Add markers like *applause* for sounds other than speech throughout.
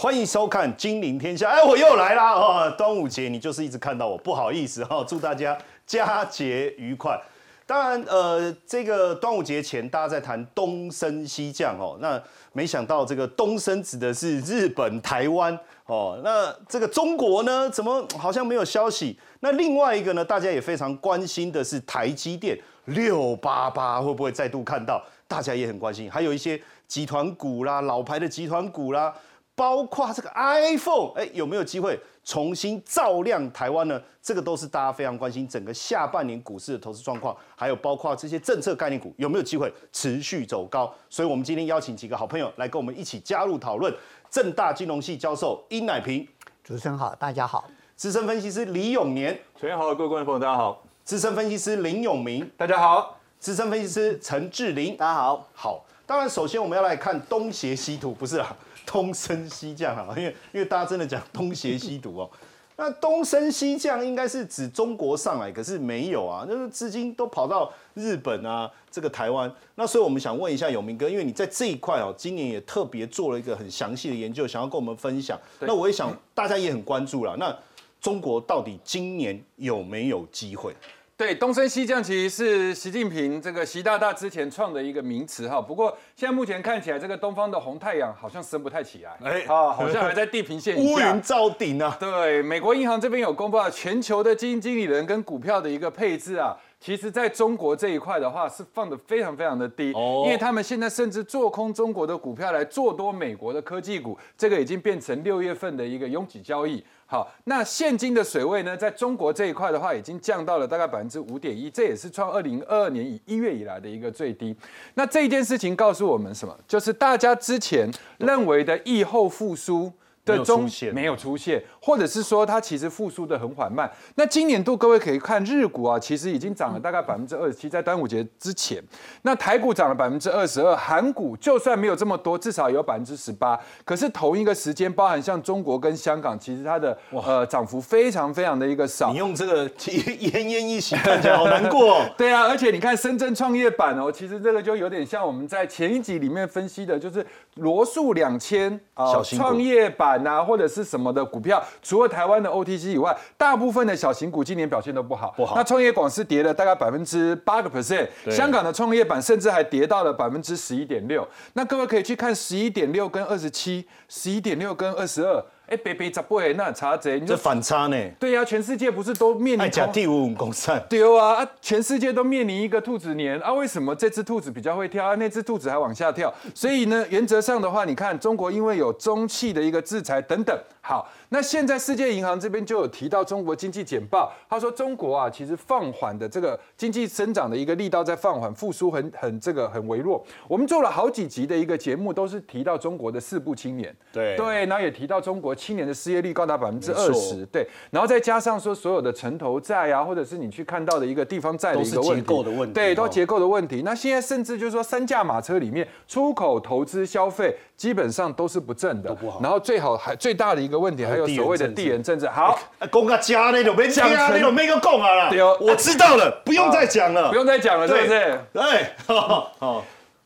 欢迎收看《金陵天下》。哎，我又来啦！哦，端午节你就是一直看到我，不好意思哈。祝大家佳节愉快。当然，呃，这个端午节前大家在谈东升西降哦，那没想到这个东升指的是日本、台湾哦，那这个中国呢，怎么好像没有消息？那另外一个呢，大家也非常关心的是台积电六八八会不会再度看到？大家也很关心，还有一些集团股啦，老牌的集团股啦。包括这个 iPhone，哎，有没有机会重新照亮台湾呢？这个都是大家非常关心整个下半年股市的投资状况，还有包括这些政策概念股有没有机会持续走高。所以，我们今天邀请几个好朋友来跟我们一起加入讨论。正大金融系教授殷乃平，主持人好，大家好。资深分析师李永年，主持人好，各位观众朋友大家好。资深分析师林永明，大家好。资深分析师陈志林，大家好。好，当然首先我们要来看东邪西毒，不是啊。东升西降啊，*laughs* 因为因为大家真的讲东邪西毒哦，那东升西降应该是指中国上来，可是没有啊，就是资金都跑到日本啊，这个台湾，那所以我们想问一下永明哥，因为你在这一块哦，今年也特别做了一个很详细的研究，想要跟我们分享，那我也想大家也很关注了，那中国到底今年有没有机会？对，东升西降其实是习近平这个习大大之前创的一个名词哈。不过现在目前看起来，这个东方的红太阳好像升不太起来，哎，啊，好像还在地平线乌云罩顶啊。对，美国银行这边有公布啊全球的基金经理人跟股票的一个配置啊。其实，在中国这一块的话，是放的非常非常的低，因为他们现在甚至做空中国的股票来做多美国的科技股，这个已经变成六月份的一个拥挤交易。好，那现金的水位呢，在中国这一块的话，已经降到了大概百分之五点一，这也是创二零二二年以一月以来的一个最低。那这一件事情告诉我们什么？就是大家之前认为的疫后复苏。的中没有出现，或者是说它其实复苏的很缓慢。那今年度各位可以看日股啊，其实已经涨了大概百分之二十七，在端午节之前。那台股涨了百分之二十二，韩股就算没有这么多，至少有百分之十八。可是同一个时间，包含像中国跟香港，其实它的呃涨幅非常非常的一个少。你用这个 *laughs* 奄奄一息看起来好难过。*laughs* 对啊，而且你看深圳创业板哦，其实这个就有点像我们在前一集里面分析的，就是罗素两千啊创业板。啊，或者是什么的股票，除了台湾的 OTC 以外，大部分的小型股今年表现都不好。不好。那创业广是跌了大概百分之八个 percent，香港的创业板甚至还跌到了百分之十一点六。那各位可以去看十一点六跟二十七，十一点六跟二十二。哎，别别咋不？那差贼，这反差呢？对呀，全世界不是都面临假第五公散？丢啊！啊，全世界都面临一个兔子年啊！为什么这只兔子比较会跳啊？那只兔子还往下跳？所以呢，原则上的话，你看中国因为有中气的一个制裁等等。好，那现在世界银行这边就有提到中国经济简报，他说中国啊，其实放缓的这个经济增长的一个力道在放缓，复苏很很这个很微弱。我们做了好几集的一个节目，都是提到中国的四不青年，对。对，然后也提到中国青年的失业率高达百分之二十，对，然后再加上说所有的城投债啊，或者是你去看到的一个地方债的一个结构的问题，对，都结构的问题。那现在甚至就是说三驾马车里面，出口、投资、消费基本上都是不正的。然后最好还最大的一个问题还有所谓的。地缘政治好，公个家那种没讲那种没个讲啊啦，我知道了，*laughs* 不用再讲了，不用再讲了，是不是？对，*laughs* 好，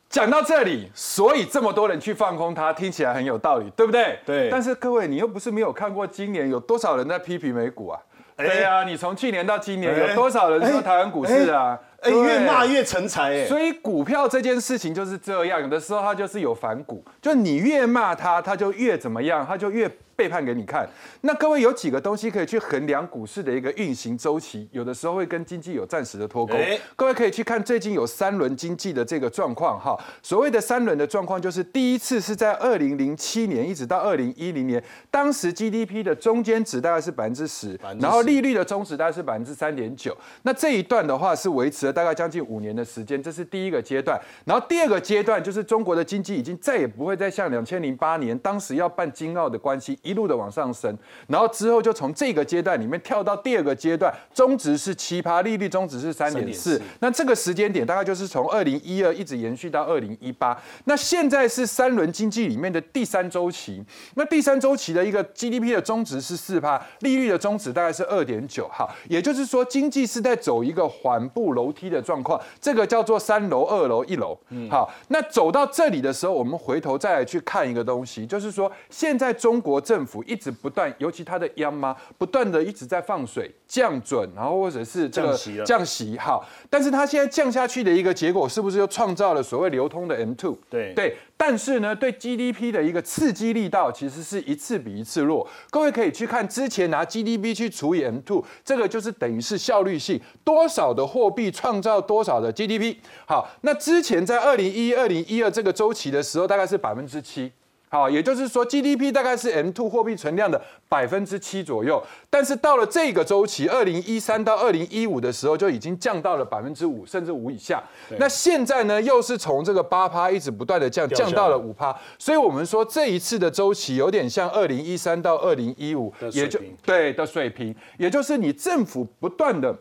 讲到这里，所以这么多人去放空它，听起来很有道理，对不对？对。但是各位，你又不是没有看过今年有多少人在批评美股啊？对呀，你从去年到今年有多少人说台湾股市啊？哎，越骂越成才哎。所以股票这件事情就是这样，有的时候它就是有反骨，就你越骂它，它就越怎么样，它就越。背叛给你看，那各位有几个东西可以去衡量股市的一个运行周期，有的时候会跟经济有暂时的脱钩。各位可以去看最近有三轮经济的这个状况哈。所谓的三轮的状况，就是第一次是在二零零七年一直到二零一零年，当时 GDP 的中间值大概是百分之十，然后利率的中值大概是百分之三点九。那这一段的话是维持了大概将近五年的时间，这是第一个阶段。然后第二个阶段就是中国的经济已经再也不会再像两千零八年当时要办金澳的关系。一路的往上升，然后之后就从这个阶段里面跳到第二个阶段，中值是七趴，利率中值是三点四。那这个时间点大概就是从二零一二一直延续到二零一八。那现在是三轮经济里面的第三周期。那第三周期的一个 GDP 的中值是四趴，利率的中值大概是二点九。好，也就是说经济是在走一个缓步楼梯。GDP 的状况，这个叫做三楼、二楼、一楼。好，那走到这里的时候，我们回头再来去看一个东西，就是说现在中国政府一直不断，尤其它的央妈不断的一直在放水降准，然后或者是这个降息了降息。好，但是它现在降下去的一个结果，是不是又创造了所谓流通的 M two？对对，但是呢，对 GDP 的一个刺激力道其实是一次比一次弱。各位可以去看之前拿 GDP 去除以 M2，这个就是等于是效率性，多少的货币创造多少的 GDP。好，那之前在二零一、二零一二这个周期的时候，大概是百分之七。好，也就是说 GDP 大概是 M2 货币存量的百分之七左右，但是到了这个周期，二零一三到二零一五的时候，就已经降到了百分之五，甚至五以下。那现在呢，又是从这个八趴一直不断的降，降到了五趴，所以我们说这一次的周期有点像二零一三到二零一五也就平对的水平，也就是你政府不断的。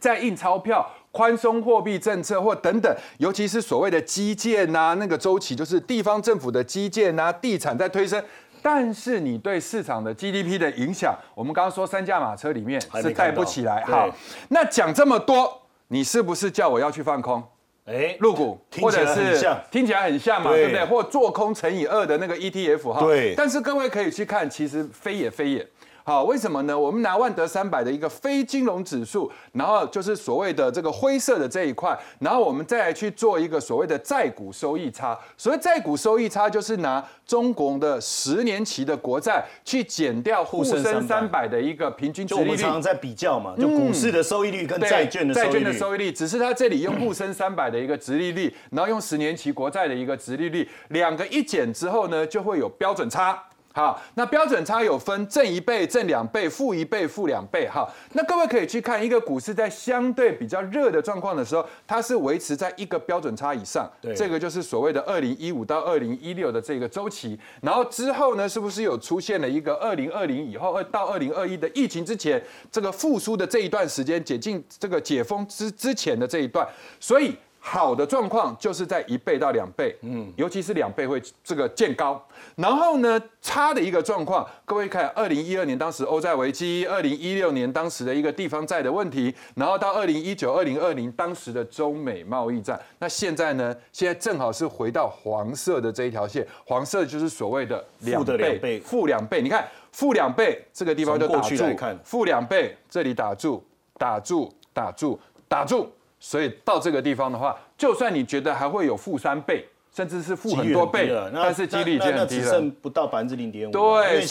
在印钞票、宽松货币政策或等等，尤其是所谓的基建呐、那个周期就是地方政府的基建呐、地产在推升。但是你对市场的 GDP 的影响，我们刚刚说三驾马车里面是带不起来。对好，那讲这么多，你是不是叫我要去放空？哎，入股，或者是听起来很像嘛，对对不对？或做空乘以二的那个 ETF 哈。对但是各位可以去看，其实非也非也。好，为什么呢？我们拿万德三百的一个非金融指数，然后就是所谓的这个灰色的这一块，然后我们再来去做一个所谓的债股收益差。所谓债股收益差，就是拿中国的十年期的国债去减掉沪深深三百的一个平均值利率就我们常。常在比较嘛，就股市的收益率跟对债券的收债券的益率。收益率，只是它这里用沪深三百的一个值利率，然后用十年期国债的一个值利率，两个一减之后呢，就会有标准差。好，那标准差有分正一倍、正两倍、负一倍、负两倍。哈，那各位可以去看一个股市在相对比较热的状况的时候，它是维持在一个标准差以上。对这个就是所谓的二零一五到二零一六的这个周期。然后之后呢，是不是有出现了一个二零二零以后，二到二零二一的疫情之前这个复苏的这一段时间，解禁这个解封之之前的这一段，所以。好的状况就是在一倍到两倍，嗯，尤其是两倍会这个见高。然后呢，差的一个状况，各位看，二零一二年当时欧债危机，二零一六年当时的一个地方债的问题，然后到二零一九、二零二零当时的中美贸易战。那现在呢？现在正好是回到黄色的这一条线，黄色就是所谓的两负的两倍倍，负两倍。你看负两倍这个地方就打住负两倍这里打住，打住，打住，打住。所以到这个地方的话，就算你觉得还会有负三倍，甚至是负很多倍了，那但是几率已经那那很低了只剩。不到百分之零点五。对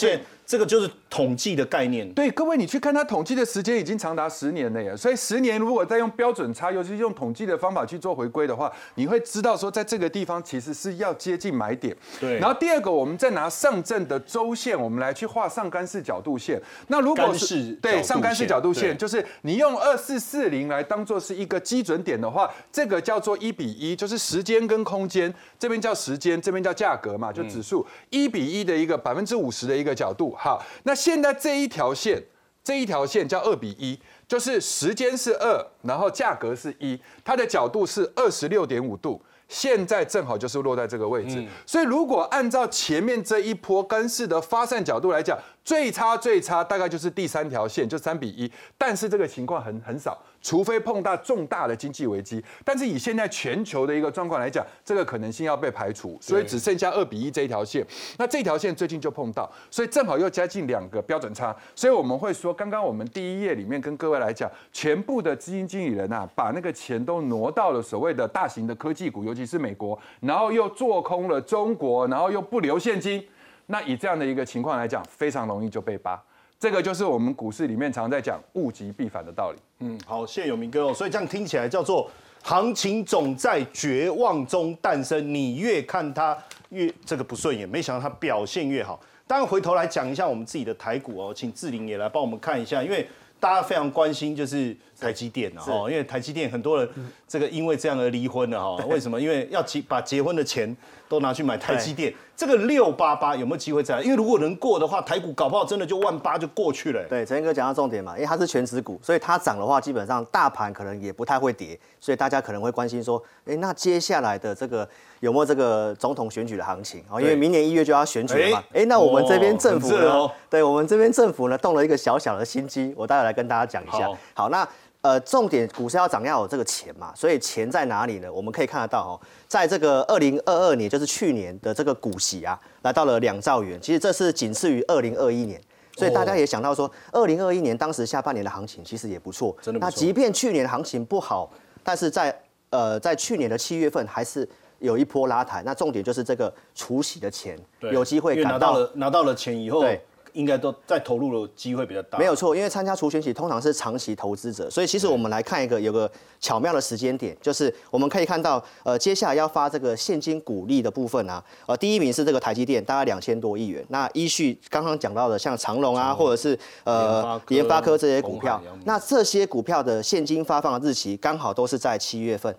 这个就是统计的概念。对，各位，你去看它统计的时间已经长达十年了耶，所以十年如果再用标准差，尤其是用统计的方法去做回归的话，你会知道说，在这个地方其实是要接近买点。对然后第二个，我们再拿上证的周线，我们来去画上干式角度线。那如果是角对上干式角度线，就是你用二四四零来当做是一个基准点的话，这个叫做一比一，就是时间跟空间，这边叫时间，这边叫价格嘛，就指数一比一的一个百分之五十的一个角度。好，那现在这一条线，这一条线叫二比一，就是时间是二，然后价格是一，它的角度是二十六点五度。现在正好就是落在这个位置，所以如果按照前面这一波干式的发散角度来讲，最差最差大概就是第三条线，就三比一。但是这个情况很很少，除非碰到重大的经济危机。但是以现在全球的一个状况来讲，这个可能性要被排除，所以只剩下二比一这一条线。那这条线最近就碰到，所以正好又加进两个标准差，所以我们会说，刚刚我们第一页里面跟各位来讲，全部的基金经理人啊，把那个钱都挪到了所谓的大型的科技股，尤其是美国，然后又做空了中国，然后又不留现金。那以这样的一个情况来讲，非常容易就被扒。这个就是我们股市里面常在讲物极必反的道理。嗯，好，谢谢有明哥哦。所以这样听起来叫做行情总在绝望中诞生，你越看它越这个不顺眼，没想到它表现越好。当然回头来讲一下我们自己的台股哦，请志玲也来帮我们看一下，因为大家非常关心就是台积电啊，哦，因为台积电很多人这个因为这样而离婚了哈。*laughs* 为什么？因为要结把结婚的钱都拿去买台积电，这个六八八有没有机会再来？因为如果能过的话，台股搞不好真的就万八就过去了。对，陈哥讲到重点嘛，因为它是全指股，所以它涨的话，基本上大盘可能也不太会跌，所以大家可能会关心说，哎，那接下来的这个有没有这个总统选举的行情啊？因为明年一月就要选举了嘛，哎哎，那我们这边政府呢？哦哦对我们这边政府呢动了一个小小的心机，我待会来跟大家讲一下好。好，那呃，重点股市要涨要有这个钱嘛，所以钱在哪里呢？我们可以看得到哦，在这个二零二二年，就是去年的这个股息啊，来到了两兆元，其实这是仅次于二零二一年。所以大家也想到说，二零二一年当时下半年的行情其实也不错，真的不错那即便去年行情不好，但是在呃在去年的七月份还是有一波拉抬。那重点就是这个除息的钱有机会拿到到了拿到了钱以后对，应该都在投入的机会比较大。没有错，因为参加除权息通常是长期投资者，所以其实我们来看一个有个巧妙的时间点，就是我们可以看到，呃，接下来要发这个现金股利的部分啊，呃，第一名是这个台积电，大概两千多亿元。那依序刚刚讲到的，像长隆啊，或者是呃联发科这些股票那这些股票的现金发放的日期刚好都是在七月份。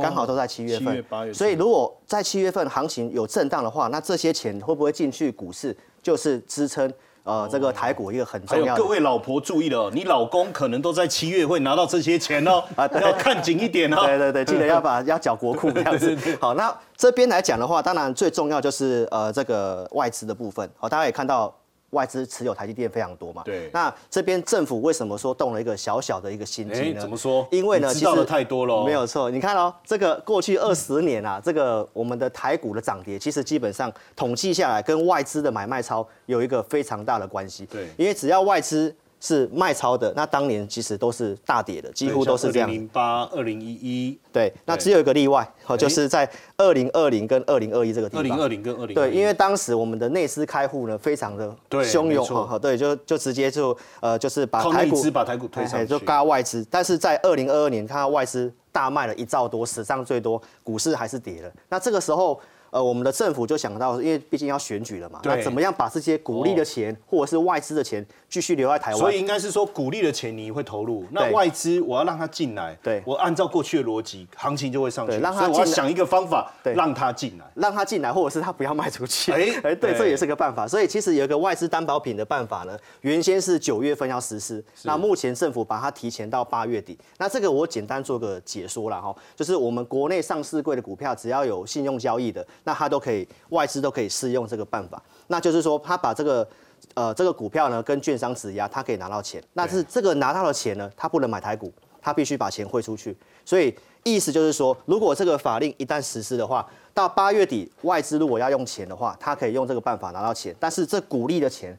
刚好都在七月7份，月8月所以如果在七月份行情有震荡的话，那这些钱会不会进去股市，就是支撑呃这个台股一个很重要的各位老婆注意了哦，你老公可能都在七月会拿到这些钱哦，*laughs* 啊对要看紧一点哦。*laughs* 对对对，记得要把 *laughs* 要缴国库这样子。好，那这边来讲的话，当然最重要就是呃这个外资的部分。好，大家也看到外资持有台积电非常多嘛。对那这边政府为什么说动了一个小小的一个心机哎呢？怎么说因为呢，你知道的太多了哦没有错，你看哦，这个过去二十年啊，这个我们的台股的涨跌，其实基本上统计下来，跟外资的买卖超有一个非常大的关系。对因为只要外资是卖超的，那当年其实都是大跌的，几乎都是这样零。零八、二零一一、对，那只有一个例外，哦，就是在二零二零跟二零二一这个地方。二零二零跟二零对，因为当时我们的内资开户呢非常的对汹涌对，就就直接就呃就是把台股把台股推上去哎就嘎外资，但是在二零二二年看到外资大卖了一兆多，史上最多，股市还是跌了。那这个时候。呃，我们的政府就想到，因为毕竟要选举了嘛，那怎么样把这些鼓励的钱、或者是外资的钱继续留在台湾？所以应该是说，鼓励的钱你会投入，那外资我要让它进来，对我按照过去的逻辑，行情就会上去，对让它我要想一个方法对让它进来。让它进来，或者是它不要卖出去。哎 *laughs* 哎，对，对这也是个办法。所以其实有一个外资担保品的办法呢，原先是九月份要实施，那目前政府把它提前到八月底。那这个我简单做个解说了哈，就是我们国内上市柜的股票，只要有信用交易的，那它都可以外资都可以适用这个办法。那就是说，他把这个。呃，这个股票呢跟券商质押，他可以拿到钱。那是这个拿到的钱呢，他不能买台股，他必须把钱汇出去。所以意思就是说，如果这个法令一旦实施的话，到八月底外资如果要用钱的话，他可以用这个办法拿到钱，但是这股利的钱，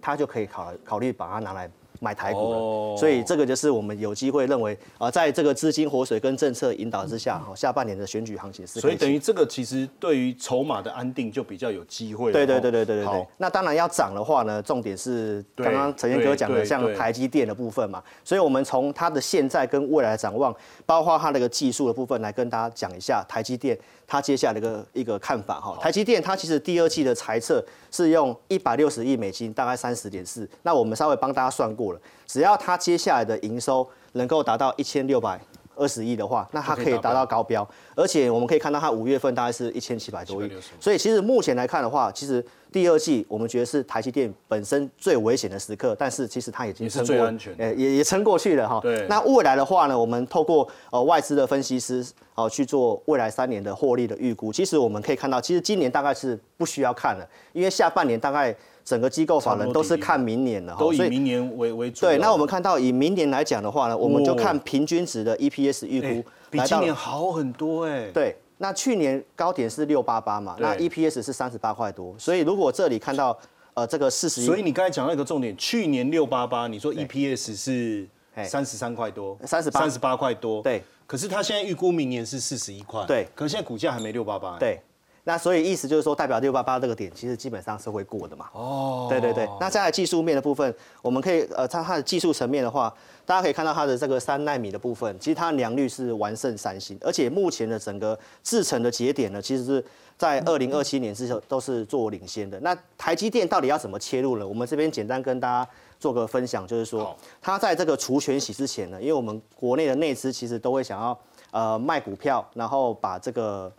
他就可以考考虑把它拿来买台股了。哦所以这个就是我们有机会认为，呃，在这个资金活水跟政策引导之下，哈，下半年的选举行情是所以等期于这个其实对于筹码的安定就比较有机会了。对对哦对对对对对好。那当然要涨的话呢，重点是对刚刚陈彦哥讲的，像台积电的部分嘛。所以我们从它的现在跟未来的展望，包括它的一个技术的部分，来跟大家讲一下台积电它接下来的一个一个看法哈。台积电它其实第二季的财测是用一百六十亿美金，大概三十点四。那我们稍微帮大家算过了，只要它接下来的营收能够达到一千六百。二十亿的话，那它可以达到高标，而且我们可以看到它五月份大概是一千七百多亿所以其实目前来看的话，其实第二季我们觉得是台积电本身最危险的时刻，但是其实它已经是撑过，最安全的呃，也也撑过去了哈。对那未来的话呢，我们透过呃外资的分析师哦、去做未来三年的获利的预估，其实我们可以看到，其实今年大概是不需要看了，因为下半年大概整个机构法人都是看明年的哈，都以明年为为主。对，那我们看到以明年来讲的话呢，我们就哦看平均值的 EPS 预哎估比今年。好很多哎。对，那去年高点是六八八嘛，那 EPS 是三十八块多，所以如果这里看到呃这个四十一所以你刚才讲到一个重点，去年六八八，你说 EPS 是哎三十三块多，三十八三十八块多，对。可是他现在预估明年是四十一块，对可是现在股价还没六八八，，对，那所以意思就是说，代表六八八这个点其实基本上是会过的嘛。哦，对对对，那在技术面的部分，我们可以呃，它它的技术层面的话，大家可以看到它的这个三纳米的部分，其实它的良率是完胜三星，而且目前的整个制程的节点呢，其实是在二零二七年之后都是做领先的。那台积电到底要怎么切入呢？我们这边简单跟大家做个分享，就是说好，它在这个除权息之前呢，因为我们国内的内资其实都会想要呃卖股票，然后把这个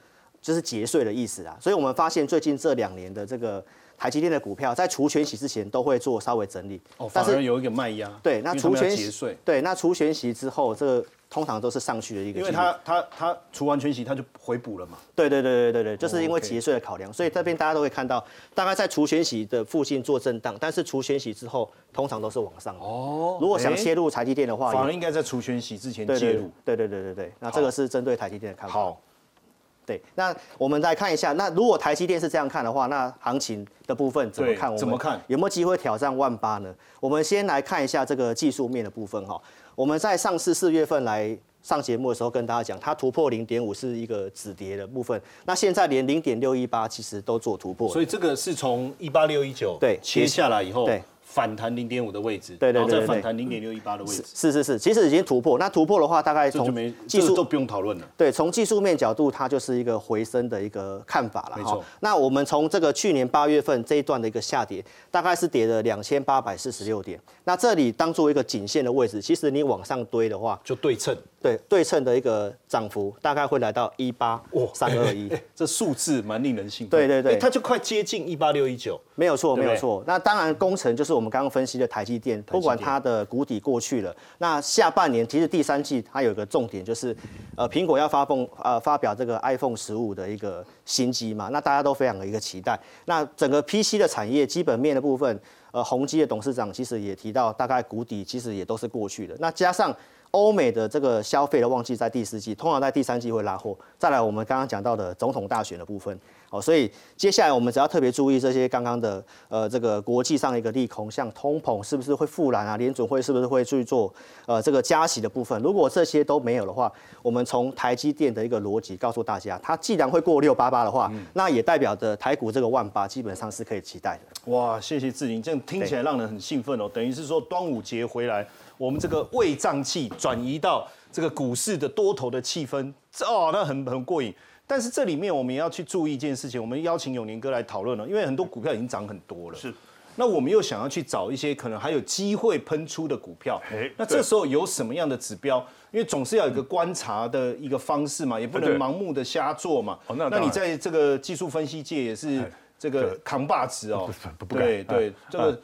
就是节税的意思啊。所以我们发现最近这两年的这个台积电的股票在除权息之前都会做稍微整理，哦，但是反而有一个卖压，对那除权息对那除权息之后，这个通常都是上去的一个。因为它它它除完全息，它就回补了嘛。对对对对对对，就是因为节税的考量，所以这边大家都会看到，大概在除权息的附近做震荡，但是除权息之后，通常都是往上的。哦如果想哎切入台积电的话，也反而应该在除权息之前介入。对对对对对，那这个是针对台积电的看法。好，对，那我们来看一下，那如果台积电是这样看的话，那行情的部分怎么看？我们怎么看有没有机会挑战万八呢？我们先来看一下这个技术面的部分哈。我们在上市四月份来上节目的时候跟大家讲，它突破零点五是一个止跌的部分，那现在连零点六一八其实都做突破。所以这个是从一八六一九对切下来以后，对反弹零点五的位置，对对对然后再反弹零点六一八的位置，是是是，其实已经突破。那突破的话，大概从技术这个都不用讨论了。对，从技术面角度，它就是一个回升的一个看法了没错。那我们从这个去年八月份这一段的一个下跌，大概是跌了两千八百四十六点。那这里当做一个颈线的位置，其实你往上堆的话，就对称，对对称的一个涨幅大概会来到一八三二一。哎 *laughs* 这数字蛮令人兴奋。对对对哎它就快接近一八六一九。没有错，没有错。那当然，工程就是我们刚刚分析的台积电，不管它的谷底过去了，那下半年其实第三季它有一个重点就是，呃，苹果要发布呃发表这个 iPhone 十五的一个新机嘛，那大家都非常的一个期待。那整个 PC 的产业基本面的部分，呃，宏基的董事长其实也提到，大概谷底其实也都是过去的。那加上欧美的这个消费的旺季在第四季，通常在第三季会拉货。再来，我们刚刚讲到的总统大选的部分，哦，所以接下来我们只要特别注意这些刚刚的呃这个国际上的一个利空，像通膨是不是会复燃啊，联准会是不是会去做呃这个加息的部分。如果这些都没有的话，我们从台积电的一个逻辑告诉大家，它既然会过六八八的话，那也代表着台股这个万八基本上是可以期待的。哇，谢谢志玲，这样听起来让人很兴奋哦。等于是说端午节回来，我们这个胃胀气转移到这个股市的多头的气氛，这哦，那很很过瘾。但是这里面我们也要去注意一件事情，我们邀请永年哥来讨论了，因为很多股票已经涨很多了。是。那我们又想要去找一些可能还有机会喷出的股票哎，那这时候有什么样的指标？因为总是要有一个观察的一个方式嘛，也不能盲目的瞎做嘛。那那当然在这个技术分析界也是哎这个扛把子哦不。不不敢对对哎，这个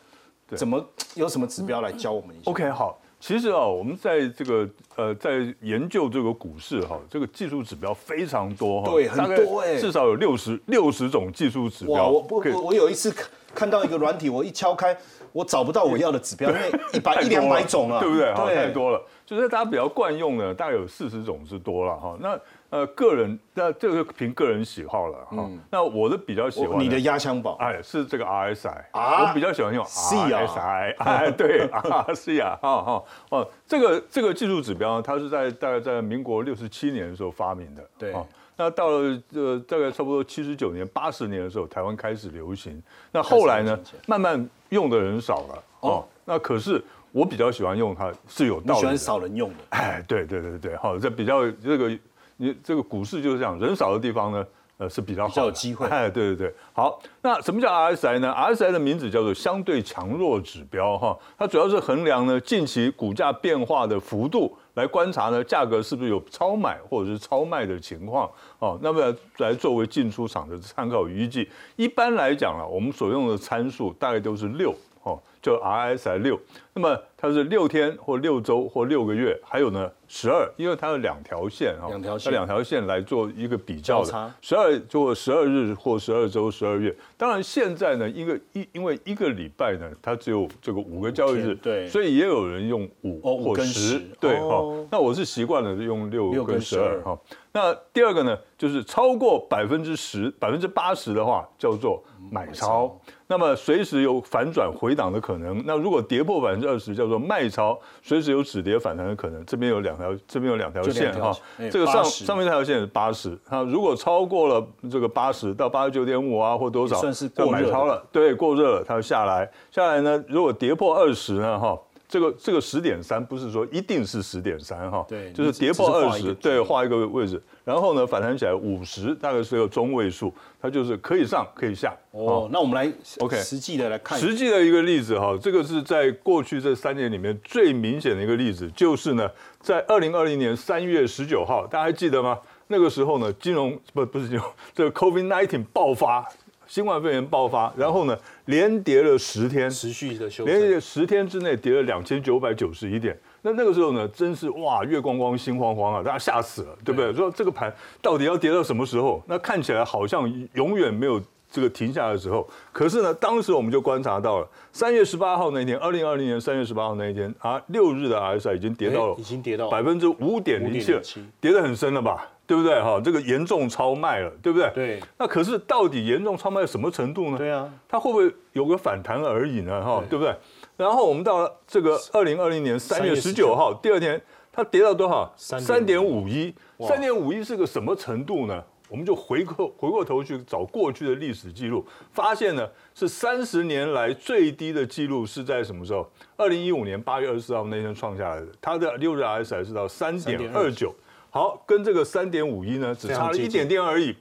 怎么有什么指标来教我们一下？OK，好，其实啊，我们在这个呃，在研究这个股市哈，这个技术指标非常多哈，对很多哎至少有六十六十种技术指哇，标。我不我我有一次看看到一个软体，我一敲开，我找不到我要的指标，*laughs* 因为一百一两百了种啊，对不对？好，对，太多了。就是大家比较惯用的，大概有四十种之多了哈。那呃，个人那这个凭个人喜好了哈。那我的比较喜欢你的压箱宝，哎，是这个 RSI 啊我比较喜欢用 RSI，哎，对，RSI 啊，哈哈，哦，这个这个技术指标，它是在大概在民国六十七年的时候发明的，对哦那到了呃大概差不多七十九年、八十年的时候，台湾开始流行。那后来呢慢慢用的人少了哦。那可是我比较喜欢用它，是有你喜欢道理的。少人用的，哎，对对对对，好，这比较这个你这个股市就是这样，人少的地方呢，呃是比较好的较有机会哎，对对对，好，那什么叫 RSI 呢？RSI 的名字叫做相对强弱指标哈，它主要是衡量呢近期股价变化的幅度，来观察呢价格是不是有超买或者是超卖的情况哦，那么来作为进出场的参考依据。一般来讲啊，我们所用的参数大概都是六哦，就 RSI 六。那么它是六天或六周或六个月，还有呢十二，因为它有两条线哈，两条线它两条线来做一个比较的。十二做十二日或十二周、十二月。当然现在呢，一个一因为一个礼拜呢，它只有这个五个交易日，对所以也有人用五或十10，对哦哈。那我是习惯了用六六跟跟十二12哈。那第二个呢，就是超过百分之十、百分之八十的话，叫做买超。那么随时有反转回档的可能。那如果跌破百分之二十，叫做卖超，随时有止跌反弹的可能。这边有两条，这边有两条线哈。这个上上面这条线是八十，那如果超过了这个八十到八十九点五啊，或多少，算是过超了。对，过热了，它就下来。下来呢，如果跌破二十呢，哈。这个这个十点三不是说一定是十点三哈，对就是跌破二十，对，画一个位置，然后呢反弹起来五十，大概是个中位数，它就是可以上可以下。哦，那我们来 OK 实际的来看，实际的一个例子哈，这个是在过去这三年里面最明显的一个例子，就是呢，在二零二零年三月十九号，大家还记得吗？那个时候呢，金融不不是金融，这个 COVID nineteen 爆发，新冠肺炎爆发，然后呢连跌了十天，持续的修连正，跌十天之内跌了两千九百九十一点。那那个时候呢，真是哇，月光光，心慌慌啊，大家吓死了，对不对？说这个盘到底要跌到什么时候？那看起来好像永远没有这个停下来的时候。可是呢，当时我们就观察到了，三月十八号那一天，二零二零年三月十八号那一天啊，六日的 RSI 已经跌到了哎已经跌到百分之五点零七了跌得很深了吧？对不对？哈，这个严重超卖了，对不对？对。那可是到底严重超卖到什么程度呢？对啊，它会不会有个反弹而已呢？哈，对不对？然后我们到了这个二零二零年三月十九号，第二天它跌到多少？三点五一，三点五一是个什么程度呢？我们就回过回过头去找过去的历史记录，发现呢是三十年来最低的记录是在什么时候？二零一五年八月二十四号那天创下来的，它的六日 RSI 是到三点二九，好，跟这个三点五一呢只差了一点点而已。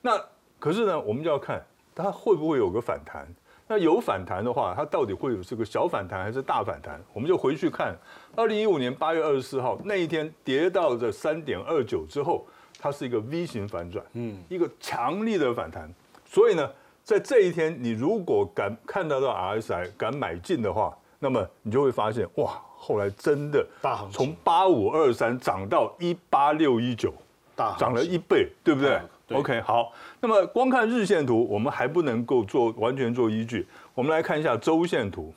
那可是呢，我们就要看它会不会有个反弹。那有反弹的话，它到底会有这个小反弹还是大反弹？我们就回去看，二零一五年八月二十四号那一天跌到这三点二九之后，它是一个 V 型反转，嗯，一个强力的反弹。所以呢，在这一天，你如果敢看得到 RSI 敢买进的话，那么你就会发现，哇，后来真的大行情从八五二三涨到一八六一九，大涨了一倍，对不对？OK，好。那么光看日线图，我们还不能够做完全做依据。我们来看一下周线图。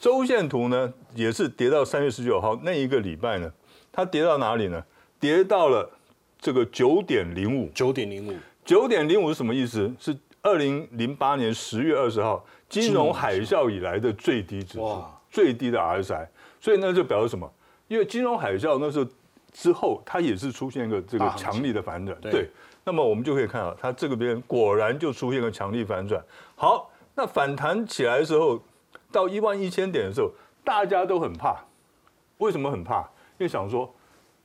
周线图呢，也是跌到三月十九号那一个礼拜呢，它跌到哪里呢？跌到了这个九点零五。九点零五，九点零五是什么意思？是二零零八年十月二十号金融海啸以来的最低指数，最低的 RSI。所以那，就表示什么？因为金融海啸那时候之后，它也是出现一个这个强力的反转。对对，那么我们就可以看到，它这个边果然就出现了强力反转。好，那反弹起来的时候，到一万一千点的时候，大家都很怕。为什么很怕？因为想说，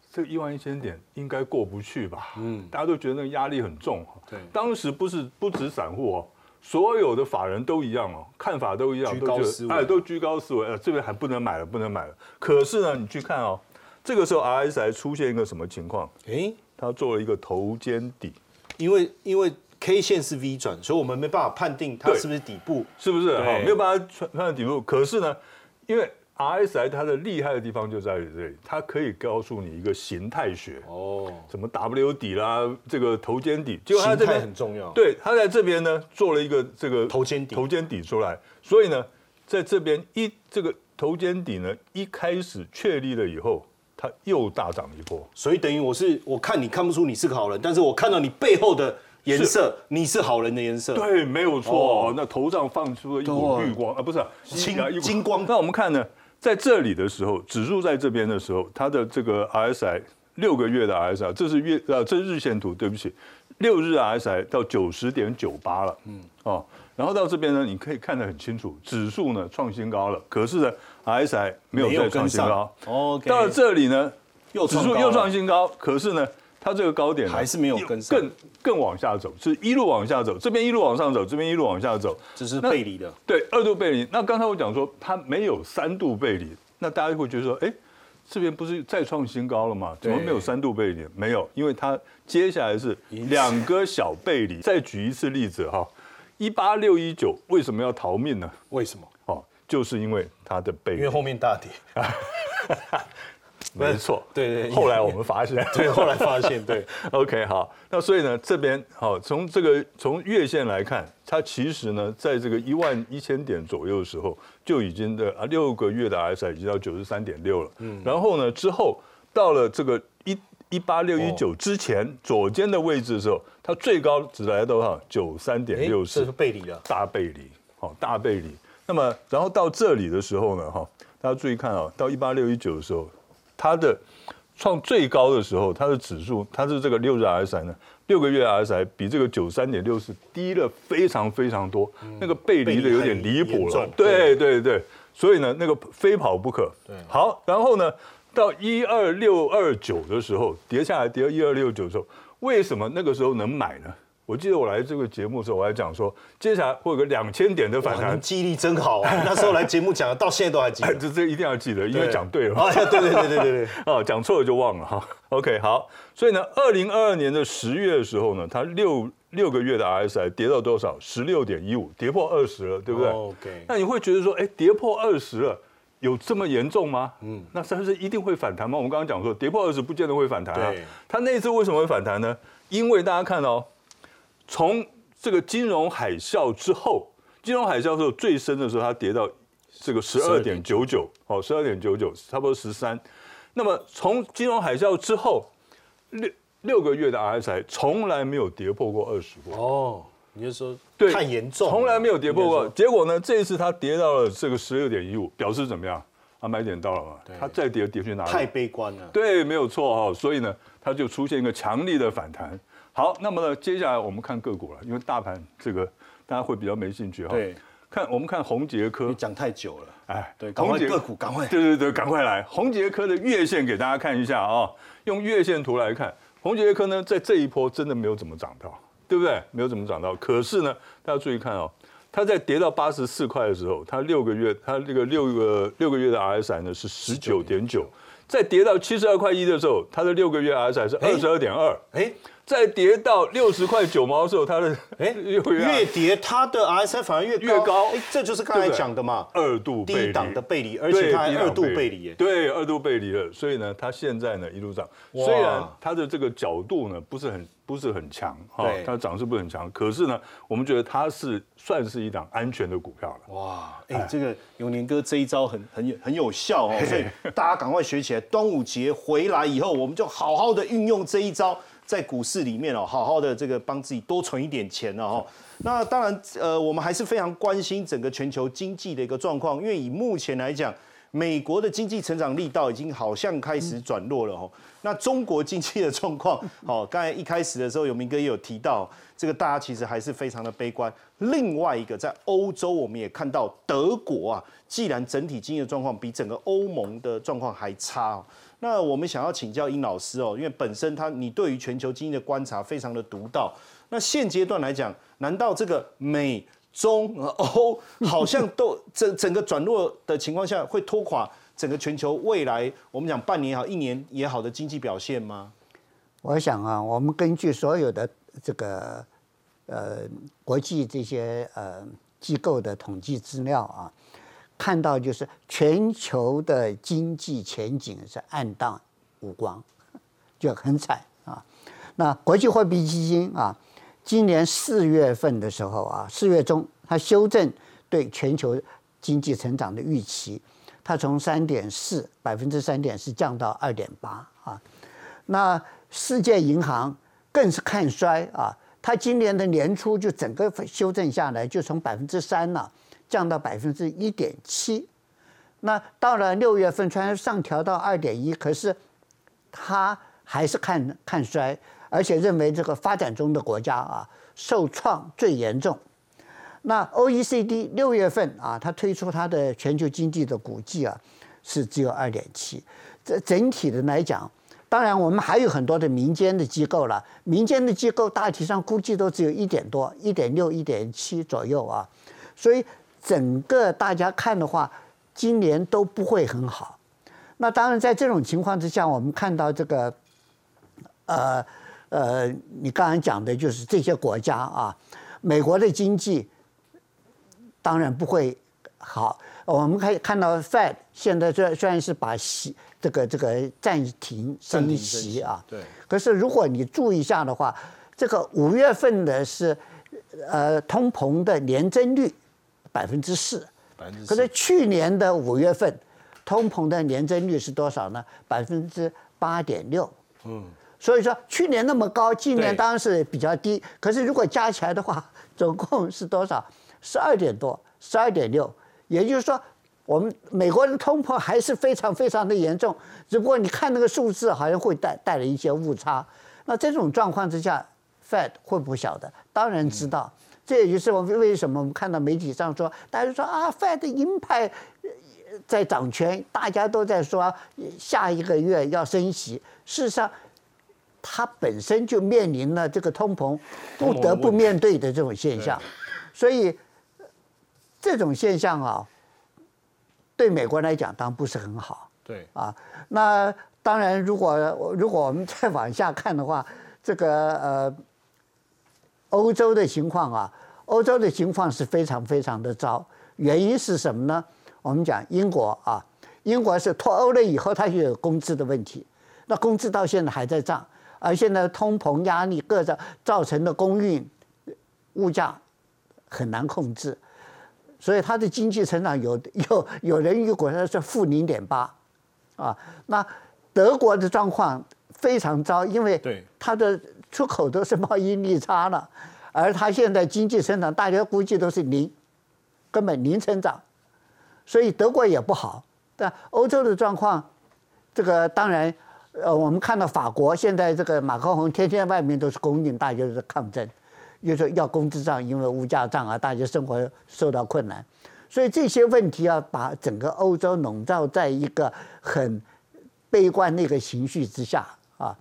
这一万一千点应该过不去吧？嗯，大家都觉得那个压力很重。对当时不是不止散户哦，所有的法人都一样哦，看法都一样，居都觉得高思维哎，都居高思维，呃，这边还不能买了，不能买了。可是呢，你去看哦，这个时候 RSI 出现一个什么情况？哎，它做了一个头肩底，因为因为 K 线是 V 转，所以我们没办法判定它是不是底部。是不是？对哈，没有办法穿穿到底部。可是呢，因为 RSI 它的厉害的地方就在于这里，它可以告诉你一个形态学，哦，什么 W 底啦，这个头肩底，结果它这边很重要。，对，它在这边呢做了一个这个头肩底头肩底出来，所以呢，在这边一这个头肩底呢一开始确立了以后，它又大涨一波。所以等于我是我看你看不出你是个好人，但是我看到你背后的颜色，你是好人的颜色。对，没有错。那头上放出了一股绿光啊，不是啊金金光那我们看呢，在这里的时候，指数在这边的时候，它的这个 RSI 六个月的 RSI，这是月呃这是日线图，对不起，六日 RSI 到九十点九八了，嗯。哦，然后到这边呢，你可以看得很清楚，指数呢创新高了，可是呢 RSI 没有再创新高。到了这里呢，指数又创新高，可是呢，它这个高点呢还是没有跟上更更往下走，是一路往下走，这边一路往上走，这边一路往下走，这是背离的。对，二度背离。那刚才我讲说它没有三度背离，那大家会觉得说，哎，这边不是再创新高了吗？怎么没有三度背离？没有，因为它接下来是两个小背离。再举一次例子哈，一八六一九为什么要逃命呢？为什么？哦，就是因为它的背离。因为后面大跌。*laughs* 没错，对对 *laughs* 后来我们发现，*laughs* 对，后来发现，对，*laughs* OK，好，那所以呢，这边好，从这个从月线来看，它其实呢，在这个一万一千点左右的时候，就已经的啊六个月的 RSI 已经到九十三点六了，嗯，然后呢，之后到了这个一一八六一九之前左肩的位置的时候，它最高只来到多少？九三点哎，六四这是，背离了。大背离，好、大背离。那么，然后到这里的时候呢，哈、大家注意看啊、到一八六一九的时候，它的创最高的时候，它的指数，它是这个六日 RSI 呢，六个月 RSI 比这个九三点六四低了非常非常多，那个背离的有点离谱了。对对对，所以呢，那个非跑不可。对好，然后呢，到一二六二九的时候，跌下来跌到一二六九的时候，为什么那个时候能买呢？我记得我来这个节目的时候，我还讲说，接下来会有个两千点的反哇，弹你，记忆力真好啊！*laughs* 那时候来节目讲的，到现在都还记哎，得。*laughs* 这这一定要记得，因为讲对了。哎呀，对对对对对对，*laughs* 哦，讲错了就忘了哈。OK，好，所以呢，二零二二年的十月的时候呢，它六六个月的 RSI 跌到多少？十六点一五，跌破二十了，对不对？OK 那你会觉得说，哎，跌破二十了，有这么严重吗？嗯，那它是一定会反弹吗？我们刚刚讲说，跌破二十不见得会反弹啊对。它那一次为什么会反弹呢？因为大家看哦，从这个金融海啸之后，金融海啸之后最深的时候，它跌到这个十二点九九，哦，十二点九九，差不多十三。那么从金融海啸之后，六六个月的 RSI 从来没有跌破过二十过。哦，你就说对，太严重了，从来没有跌破过。结果呢，这一次它跌到了这个十六点一五，表示怎么样？啊，买点到了嘛。它再跌跌去哪里？太悲观了。对，没有错哈、所以呢，它就出现一个强力的反弹。好，那么呢，接下来我们看个股了，因为大盘这个大家会比较没兴趣哈、对，看我们看红杰科你，讲太久了。哎，对，赶快红杰个股，赶快。对对对，赶快来！红杰科的月线给大家看一下啊、用月线图来看，红杰科呢在这一波真的没有怎么涨到，对不对？没有怎么涨到。可是呢，大家注意看哦，它在跌到八十四块的时候，它六个月，它这个六个六个月的 RSI 呢是十九点九，在跌到七十二块一的时候，它的六个月 RSI 是二十二点二，哎在跌到六十块九毛的时候，它的哎，*laughs* 越跌它的 RSI 反而越越高。哎，这就是刚才讲的嘛，二度低档的背离，而且它还二度背离。耶。对，二度背离了，所以呢，它现在呢一路涨，哇。虽然它的这个角度呢不是很不是很强哈对，它涨势不是很强，可是呢，我们觉得它是算是一档安全的股票了。哇，哎，这个永年哥这一招很很有很有效哦，所以大家赶快学起来。端午节回来以后，我们就好好的运用这一招，在股市里面哦，好好的这个帮自己多存一点钱了哦。那当然，呃，我们还是非常关心整个全球经济的一个状况，因为以目前来讲，美国的经济成长力道已经好像开始转弱了哦。那中国经济的状况，哦，刚才一开始的时候，有明哥也有提到，这个大家其实还是非常的悲观。另外一个，在欧洲，我们也看到德国啊，既然整体经济的状况比整个欧盟的状况还差、哦，那我们想要请教殷老师哦，因为本身他你对于全球经济的观察非常的独到。那现阶段来讲，难道这个美中欧好像都整整个转弱的情况下，会拖垮整个全球未来我们讲半年也好、一年也好的经济表现吗？我想啊，我们根据所有的这个呃国际这些呃机构的统计资料啊，看到就是全球的经济前景是暗淡无光，*laughs* 就很惨啊。那国际货币基金啊，今年四月份的时候啊，四月中它修正对全球经济成长的预期，它从三点四百分之三点四降到二点八啊。那世界银行更是看衰啊，它今年的年初就整个修正下来，就从百分之三了降到百分之一点七。那到了六月份，虽然上调到二点一，可是它还是看看衰，而且认为这个发展中的国家啊受创最严重。那 OECD 六月份啊，它推出它的全球经济的估计啊，是只有二点七。这整体的来讲，当然我们还有很多的民间的机构了，民间的机构大体上估计都只有一点多，一点六、一点七左右啊。所以整个大家看的话，今年都不会很好。那当然，在这种情况之下，我们看到这个，呃呃，你刚才讲的就是这些国家啊，美国的经济当然不会好。我们可以看到，Fed 现在虽虽然是把息这个这个暂停升息啊，对可是如果你注意一下的话，这个五月份的是呃通膨的年增率百分之四，可是去年的五月份，通膨的年增率是多少呢？百分之八点六。嗯，所以说去年那么高，今年当然是比较低。可是如果加起来的话，总共是多少？十二点多，十二点六。也就是说，我们美国的通膨还是非常非常的严重，只不过你看那个数字好像会带带来一些误差。那这种状况之下，Fed 会不会晓得？当然知道。这也就是我们为什么我们看到媒体上说，大家说啊，Fed 鹰派呃在掌权，大家都在说呃下一个月要升息。事实上，它本身就面临了这个通膨不得不面对的这种现象，所以这种现象啊，对美国来讲当然不是很好。对啊。那当然，如果如果我们再往下看的话，这个呃欧洲的情况啊，欧洲的情况是非常非常的糟。原因是什么呢？我们讲英国啊，英国是脱欧了以后，它就有工资的问题，那工资到现在还在涨，而现在通膨压力各造造成的供应物价很难控制，所以它的经济成长有有有人预估它是负零点八，啊，那德国的状况非常糟，因为对它的出口都是贸易逆差了，*laughs* 而它现在经济增长大家估计都是零，根本零成长，所以德国也不好。但欧洲的状况，这个当然，呃，我们看到法国现在这个马克龙天天外面都是供应，大家都是抗争，又说要工资涨，因为物价涨啊，大家生活受到困难，所以这些问题要把整个欧洲笼罩在一个很悲观的一个情绪之下啊。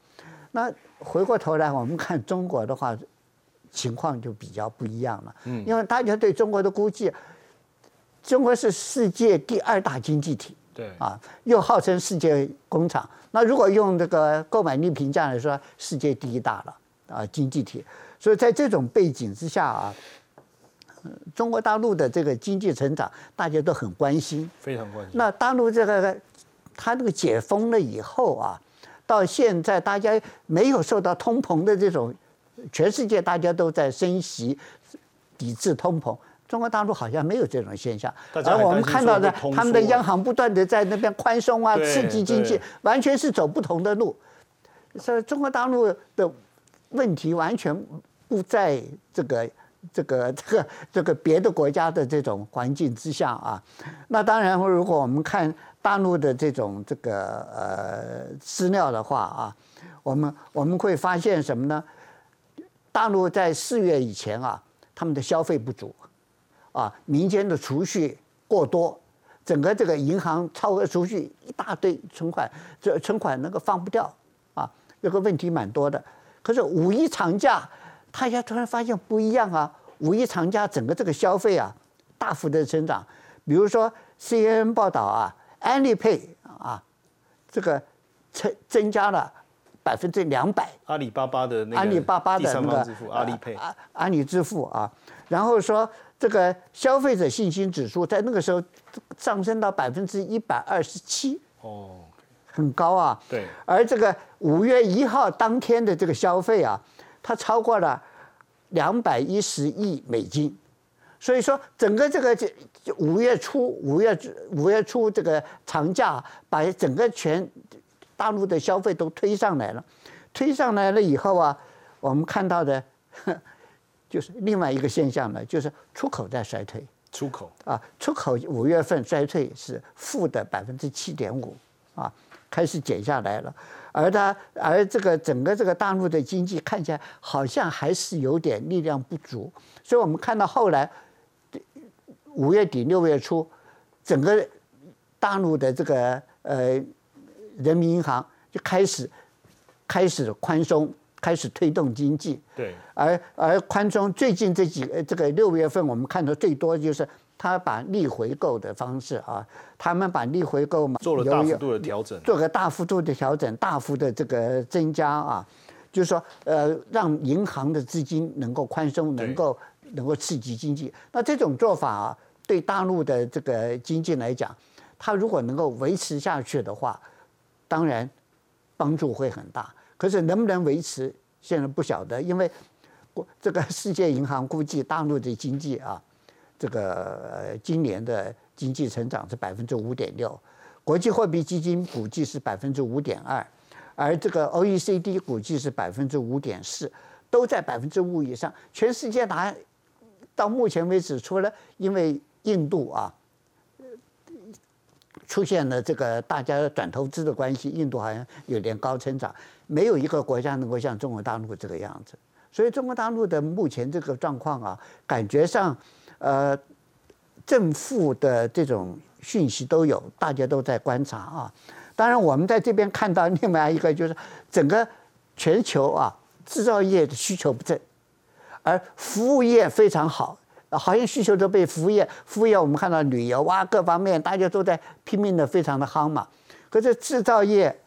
那回过头来，我们看中国的话，*laughs* 情况就比较不一样了。嗯，因为大家对中国的估计，中国是世界第二大经济体。对啊，又号称世界工厂。那如果用这个购买力评价来说，世界第一大了啊经济体。所以在这种背景之下啊，呃中国大陆的这个经济成长，大家都很关心。非常关心。那大陆这个它这个解封了以后啊，到现在大家没有受到通膨的这种，全世界大家都在升息，抵制通膨。中国大陆好像没有这种现象，而我们看到的他们的央行不断的在那边宽松啊，刺激经济，完全是走不同的路。所以中国大陆的问题完全不在这个这个这个这个别的国家的这种环境之下啊。那当然，如果我们看大陆的这种这个呃资料的话啊，我们我们会发现什么呢？大陆在四月以前啊，他们的消费不足，啊，民间的储蓄过多，整个这个银行超额储蓄一大堆存款，这存款那个放不掉啊，这个问题蛮多的。可是五一长假，大家突然发现不一样啊，五一长假整个这个消费啊大幅的增长，比如说 CNN 报道啊，安利 Pay 啊，这个增增加了百分之两百。阿里巴巴的那个阿里巴巴的那个阿里配，阿阿里支付啊，然后说这个消费者信心指数在那个时候上升到百分之一百二十七，哦，很高啊。对，而这个五月一号当天的这个消费啊，它超过了两百一十亿美金，所以说整个这个这五月初五月五月初这个长假，把整个全大陆的消费都推上来了，推上来了以后啊，我们看到的 *laughs* 就是另外一个现象呢，就是出口在衰退。出口。啊，出口五月份衰退是负的百分之七点五。啊，开始减下来了。而它而这个整个这个大陆的经济看起来好像还是有点力量不足，所以我们看到后来五月底六月初，整个大陆的这个呃人民银行就开始开始宽松，开始推动经济。对，而而宽松最近这几呃这个六月份，我们看到最多就是他把逆回购的方式啊，他们把逆回购嘛做了大幅度的调整。做个大幅度的调整，大幅的这个增加啊，就是说呃让银行的资金能够宽松，能够能够刺激经济。那这种做法啊，对大陆的这个经济来讲，它如果能够维持下去的话，当然帮助会很大。可是能不能维持，现在不晓得，因为这个世界银行估计大陆的经济啊，这个今年的经济成长是百分之五点六，国际货币基金估计是百分之五点二，而这个 OECD 估计是百分之五点四，都在百分之五以上。全世界拿到目前为止，除了因为印度啊。出现了这个大家转投资的关系，印度好像有点高成长，没有一个国家能够像中国大陆这个样子。所以中国大陆的目前这个状况啊，感觉上，呃，正负的这种讯息都有，大家都在观察啊。当然，我们在这边看到另外一个就是整个全球啊，制造业的需求不振，而服务业非常好。好像需求都被服务业，服务业我们看到旅游啊各方面，大家都在拼命的，非常的夯嘛。可是制造业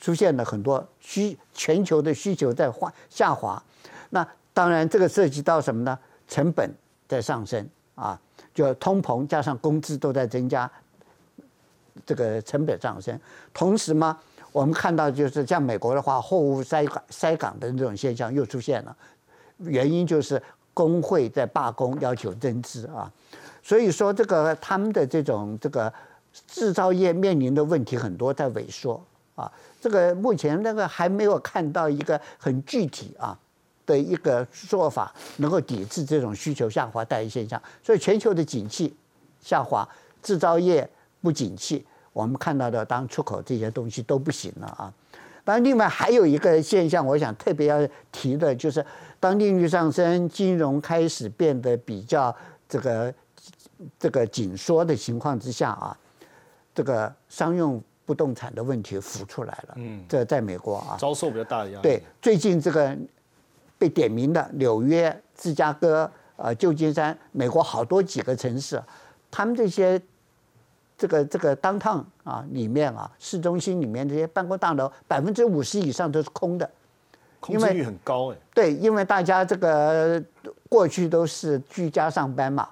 出现了很多需全球的需求在滑下滑，那当然这个涉及到什么呢？成本在上升啊，就通膨加上工资都在增加，这个成本上升。同时嘛，我们看到就是像美国的话，货物塞港塞港的这种现象又出现了，原因就是工会在罢工，要求增资啊。所以说，这个他们的这种这个制造业面临的问题很多在萎缩啊。这个目前那个还没有看到一个很具体啊的一个做法，能够抵制这种需求下滑带来现象。所以全球的景气下滑，制造业不景气，我们看到的当出口这些东西都不行了啊。当然，另外还有一个现象，我想特别要提的，就是当利率上升，金融开始变得比较这个这个紧缩的情况之下啊，这个商用不动产的问题浮出来了。嗯，这在美国啊，遭受比较大的压力。对，最近这个被点名的纽约、芝加哥、呃旧金山，美国好多几个城市，他们这些这个这个当趟啊里面啊，市中心里面这些办公大楼，百分之五十以上都是空的。空置率很高哎。对，因为大家这个过去都是居家上班嘛，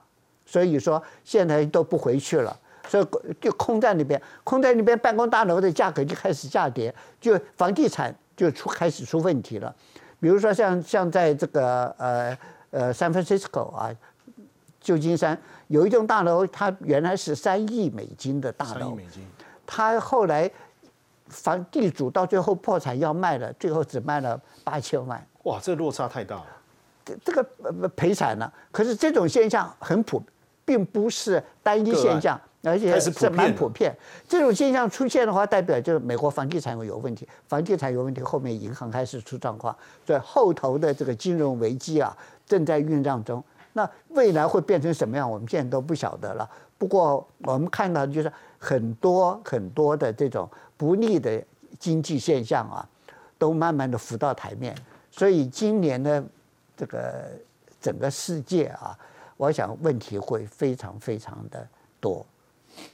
所以说现在都不回去了，所以就空在那边，空在那边办公大楼的价格就开始下跌，就房地产就出开始出问题了。比如说像像在这个呃呃 San Francisco 啊，旧金山有一栋大楼，它原来是三亿美金的大楼，美金，它后来房地主到最后破产要卖了，最后只卖了八千万。哇，这落差太大了。这这个呃赔惨了。可是这种现象很普，并不是单一现象，而且是蛮普遍。这种现象出现的话，代表就是美国房地产有问题，房地产有问题，后面银行开始出状况，所以后头的这个金融危机啊正在酝酿中。那未来会变成什么样，我们现在都不晓得了。不过我们看到就是很多很多的这种不利的经济现象啊，都慢慢的浮到台面。所以今年的，这个整个世界啊，我想问题会非常非常的多。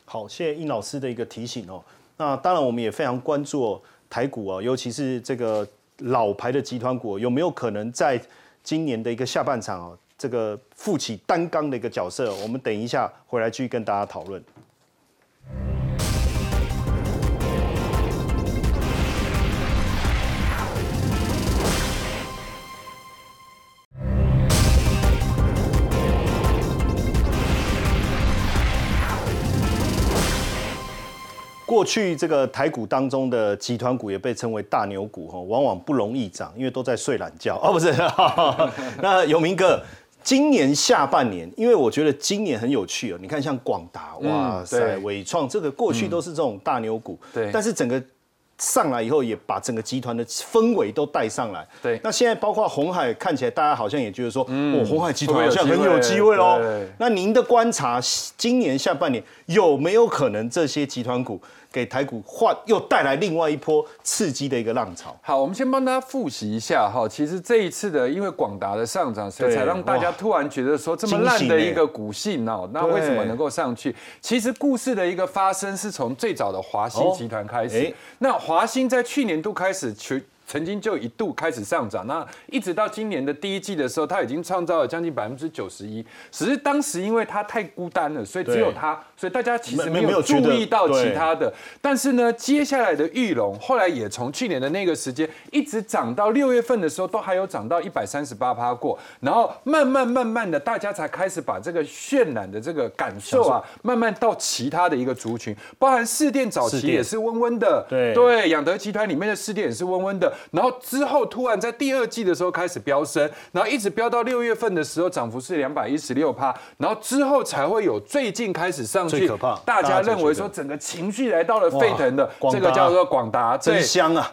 好，谢谢殷老师的一个提醒哦。那当然，我们也非常关注、台股啊，尤其是这个老牌的集团股，有没有可能在今年的一个下半场哦，这个负起担纲的一个角色？我们等一下回来继续跟大家讨论。过去这个台股当中的集团股也被称为大牛股哈，往往不容易涨，因为都在睡懒觉 *laughs* 哦，不是？*laughs* 那有明哥，今年下半年，因为我觉得今年很有趣哦，你看像广达，哇塞，对伟创这个过去都是这种大牛股，对但是整个上来以后，也把整个集团的氛围都带上来。对那现在包括红海，看起来大家好像也觉得说，嗯哦，红海集团好像很有机会喽。那您的观察，今年下半年有没有可能这些集团股给台股换又带来另外一波刺激的一个浪潮？好，我们先帮大家复习一下哈。其实这一次的，因为广达的上涨，所以才让大家突然觉得说这么烂的一个股性哦，那为什么能够上去？其实故事的一个发生是从最早的华兴哦集团开始。哎那华兴在去年度开始去。曾经就一度开始上涨，那一直到今年的第一季的时候，它已经创造了将近百分之九十一。只是当时因为它太孤单了，所以只有它，所以大家其实没没有注意到其他的。但是呢，接下来的玉龙后来也从去年的那个时间一直涨到六月份的时候，都还有涨到一百三十八趴过。然后慢慢慢慢的，大家才开始把这个渲染的这个感受啊，慢慢到其他的一个族群，包含市电早期也是温温的，对对，养德集团里面的市电也是温温的。然后之后突然在第二季的时候开始飙升，然后一直飙到六月份的时候，涨幅是两百一十六趴，然后之后才会有最近开始上去，最可怕大家认为说整个情绪来到了沸腾的这个叫做广达，真香啊！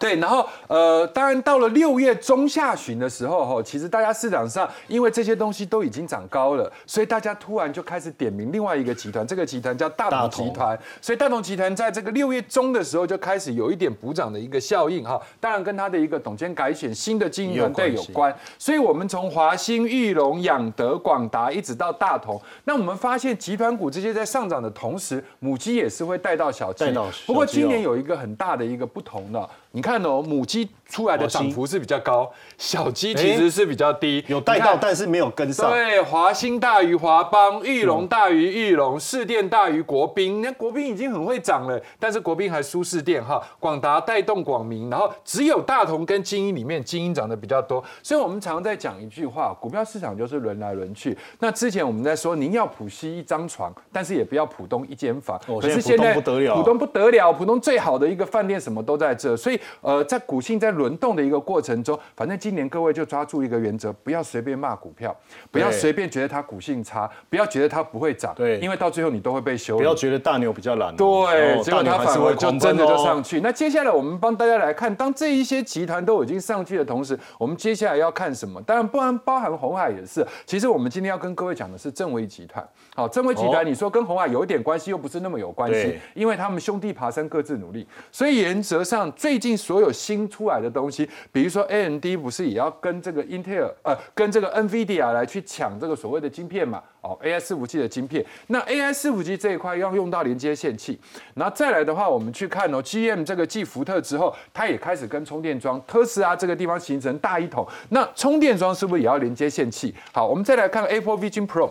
对，然后呃，当然到了六月中下旬的时候，哈，其实大家市场上因为这些东西都已经涨高了，所以大家突然就开始点名另外一个集团，这个集团叫大大同同集团，所以大同集团在这个六月中的时候就开始有一点补涨的一个效应，哈，当然跟他的一个董监改选新的经营团队有关，所以我们从华兴、裕隆、养德、广达一直到大同，那我们发现集团股这些在上涨的同时，母鸡也是会带到小鸡。不过今哦年有一个很大的一个不同的，你看。看哦，母鸡出来的涨幅是比较高，小鸡其哎实是比较低，有带到，但是没有跟上。对，华兴大于华邦，玉龙大于玉龙，市电大于国宾。那国宾已经很会涨了，但是国宾还输市电哈。广达带动广明，然后只有大同跟精英里面精英涨得比较多。所以我们常常在讲一句话，股票市场就是轮来轮去。那之前我们在说，您要浦西一张床，但是也不要浦东一间房。哦可是现在现在浦东不得了浦东不得了，浦东最好的一个饭店什么都在这。所以呃，在股性在轮动的一个过程中，反正今年各位就抓住一个原则，不要随便骂股票，不要对随便觉得它股性差，不要觉得它不会涨，对因为到最后你都会被修理。不要觉得大牛比较懒哦，对，哦结果它反而就真的就上去。那接下来我们帮大家来看，当这一些集团都已经上去的同时，我们接下来要看什么？当然，不然包含红海也是。其实我们今天要跟各位讲的是正威集团。好，正威集团，哦你说跟红海有一点关系，又不是那么有关系，因为他们兄弟爬山各自努力。所以原则上，最近所有新出来的东西，比如说 AMD 不是也要跟这个 Intel 呃，跟这个 NVIDIA 来去抢这个所谓的晶片嘛？哦，AI 伺服器的晶片。那 AI 伺服器这一块要用到连接线器，然后再来的话，我们去看哦，GM 这个继福特之后，它也开始跟充电桩，特斯拉这个地方形成大一统。那充电桩是不是也要连接线器？好，我们再来看 Apple Vision Pro。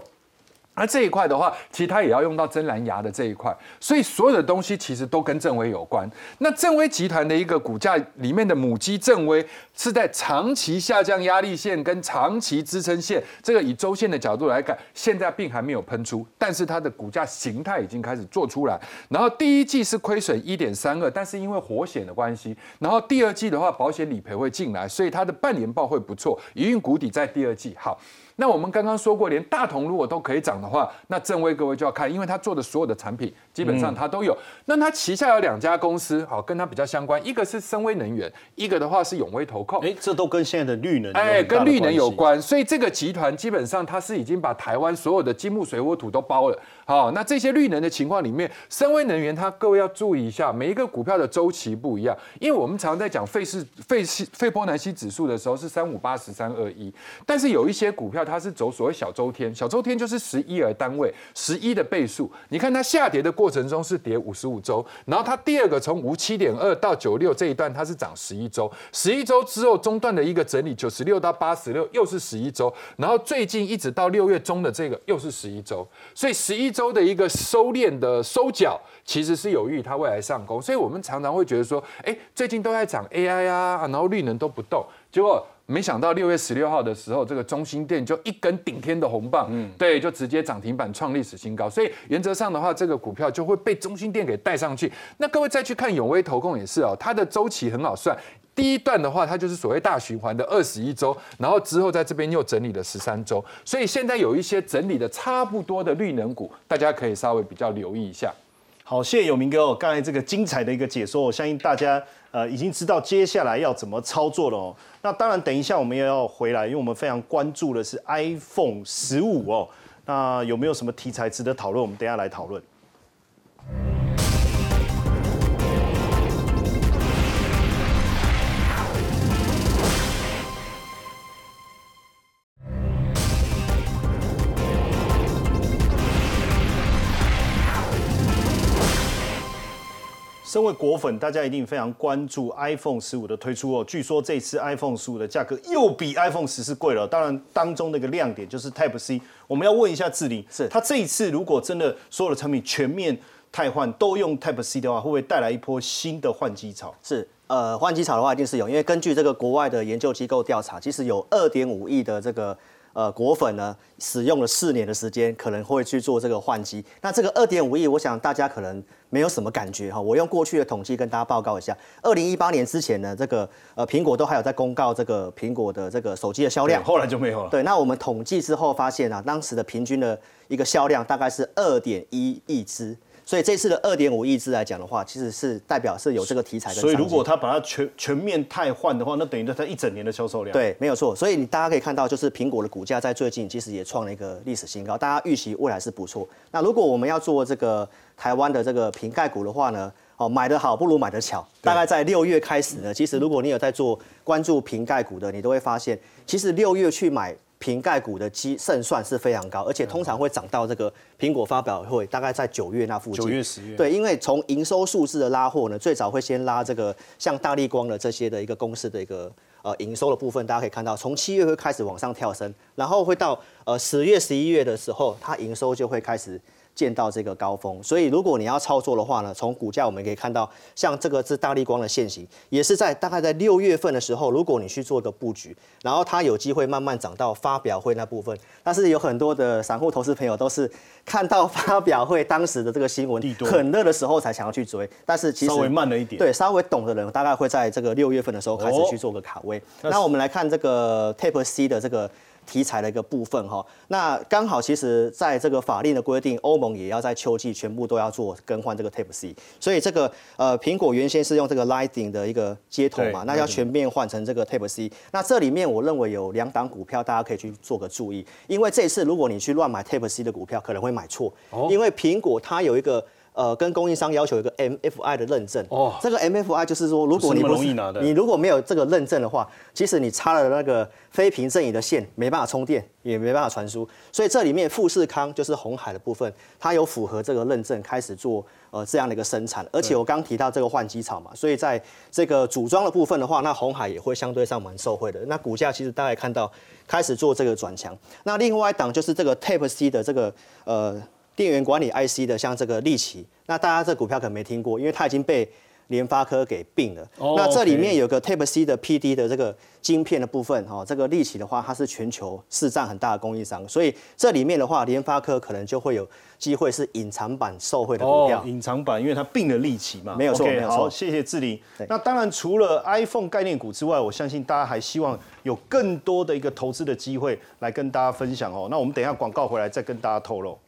那这一块的话，其实它也要用到真蓝牙的这一块，所以所有的东西其实都跟正威有关。那正威集团的一个股价里面的母鸡正威是在长期下降压力线跟长期支撑线，这个以周线的角度来看，现在并还没有喷出，但是它的股价形态已经开始做出来。然后第一季是亏损一点三二，但是因为火险的关系，然后第二季的话保险理赔会进来，所以它的半年报会不错，营运谷底在第二季。好。那我们刚刚说过，连大同如果都可以涨的话，那正威各位就要看，因为他做的所有的产品基本上他都有。那他旗下有两家公司，好，跟他比较相关，一个是深威能源，一个的话是永威投控。哎，这都跟现在的绿能有哎，跟绿能有系。关，所以这个集团基本上它是已经把台湾所有的金木水火土都包了。好，那这些绿能的情况里面，深威能源它各位要注意一下，每一个股票的周期不一样，因为我们常在讲费氏费氏费波南西指数的时候是三五八十三二一，但是有一些股票它是走所谓小周天，小周天就是十一而单位，十一的倍数。你看它下跌的过程中是跌五十五周，然后它第二个从五七点二到九六这一段它是涨十一周，十一周之后中段的一个整理，九十六到八十六又是十一周，然后最近一直到六月中的这个又是十一周，所以十一周的一个收敛的收脚，其实是有益它未来上攻。所以我们常常会觉得说，哎，最近都在涨 AI 啊，然后绿能都不动，结果。没想到六月十六号的时候，这个中心店就一根顶天的红棒，嗯，对，就直接涨停板创历史新高。所以原则上的话，这个股票就会被中心店给带上去。那各位再去看永威投控也是哦，它的周期很好算。第一段的话，它就是所谓大循环的二十一周，然后之后在这边又整理了十三周，所以现在有一些整理的差不多的绿能股，大家可以稍微比较留意一下。好，谢谢有明哥哦，刚才这个精彩的一个解说，我相信大家呃已经知道接下来要怎么操作了哦。那当然，等一下我们也要回来，因为我们非常关注的是 iPhone 十五哦。那有没有什么题材值得讨论？我们等下来讨论。身为果粉，大家一定非常关注 iPhone 十五的推出哦。据说这次 iPhone 十五的价格又比 iPhone 十四贵了。当然，当中的一个亮点就是 Type C。我们要问一下志玲，是它这一次如果真的所有的产品全面汰换都用 Type C 的话，会不会带来一波新的换机潮？是，呃，换机潮的话一定是有，因为根据这个国外的研究机构调查，其实有二点五亿的这个呃果粉呢，使用了四年的时间，可能会去做这个换机。那这个二点五亿，我想大家可能没有什么感觉哈。我用过去的统计跟大家报告一下，二零一八年之前呢，这个呃苹果都还有在公告这个苹果的这个手机的销量。后来就没有了。对，那我们统计之后发现啊，当时的平均的一个销量大概是二点一亿只，所以这次的二点五亿只来讲的话，其实是代表是有这个题材的所以如果它把它全全面汰换的话，那等于它一整年的销售量。，对，没有错。所以你大家可以看到，就是苹果的股价在最近其实也创了一个历史新高，大家预期未来是不错。那如果我们要做这个台湾的这个瓶盖股的话呢，哦，买得好不如买得巧。大概在六月开始呢，其实如果你有在做关注瓶盖股的，你都会发现，其实六月去买瓶盖股的基胜算是非常高，而且通常会涨到这个苹果发表会，大概在九月那附近。九月十月对，因为从营收数字的拉货呢，最早会先拉这个像大力光的这些的一个公司的一个呃营收的部分，大家可以看到，从七月会开始往上跳升，然后会到呃十月、十一月的时候，它营收就会开始。见到这个高峰，所以如果你要操作的话呢，从股价我们可以看到，像这个是大力光的现形，也是在大概在六月份的时候，如果你去做个布局，然后它有机会慢慢涨到发表会那部分。但是有很多的散户投资朋友都是看到发表会当时的这个新闻很热的时候才想要去追，但是其实稍微慢了一点。对，稍微懂的人大概会在这个六月份的时候开始去做个卡位。那我们来看这个 Tape C 的这个题材的一个部分哈，那刚好其实在这个法令的规定，欧盟也要在秋季全部都要做更换这个 Type C，所以这个呃苹果原先是用这个 Lightning 的一个接头嘛，那要全面换成这个 Type C。那这里面我认为有两档股票大家可以去做个注意，因为这次如果你去乱买 Type C 的股票，可能会买错，因为苹果它有一个。呃，跟供应商要求一个 MFI 的认证。哦，这个 MFI 就是说，如果你不容易拿的你如果没有这个认证的话，即使你插了那个非屏正移的线，没办法充电，也没办法传输。所以这里面富士康就是红海的部分，它有符合这个认证，开始做呃这样的一个生产。而且我刚提到这个换机槽嘛，所以在这个组装的部分的话，那红海也会相对上蛮受惠的。那股价其实大家看到开始做这个转强。那另外一档就是这个 Tape C 的这个呃。电源管理 IC 的，像这个利奇，那大家这股票可能没听过，因为它已经被联发科给并了。哦那这里面有个 Type C 的 PD 的这个晶片的部分，哈，这个利奇的话，它是全球市占很大的供应商，所以这里面的话，联发科可能就会有机会是隐藏版受惠的股票。哦，隐藏版，因为它并了利奇嘛。没有错没有错好，谢谢志玲。那当然，除了 iPhone 概念股之外，我相信大家还希望有更多的一个投资的机会来跟大家分享哦。那我们等一下广告回来再跟大家透露。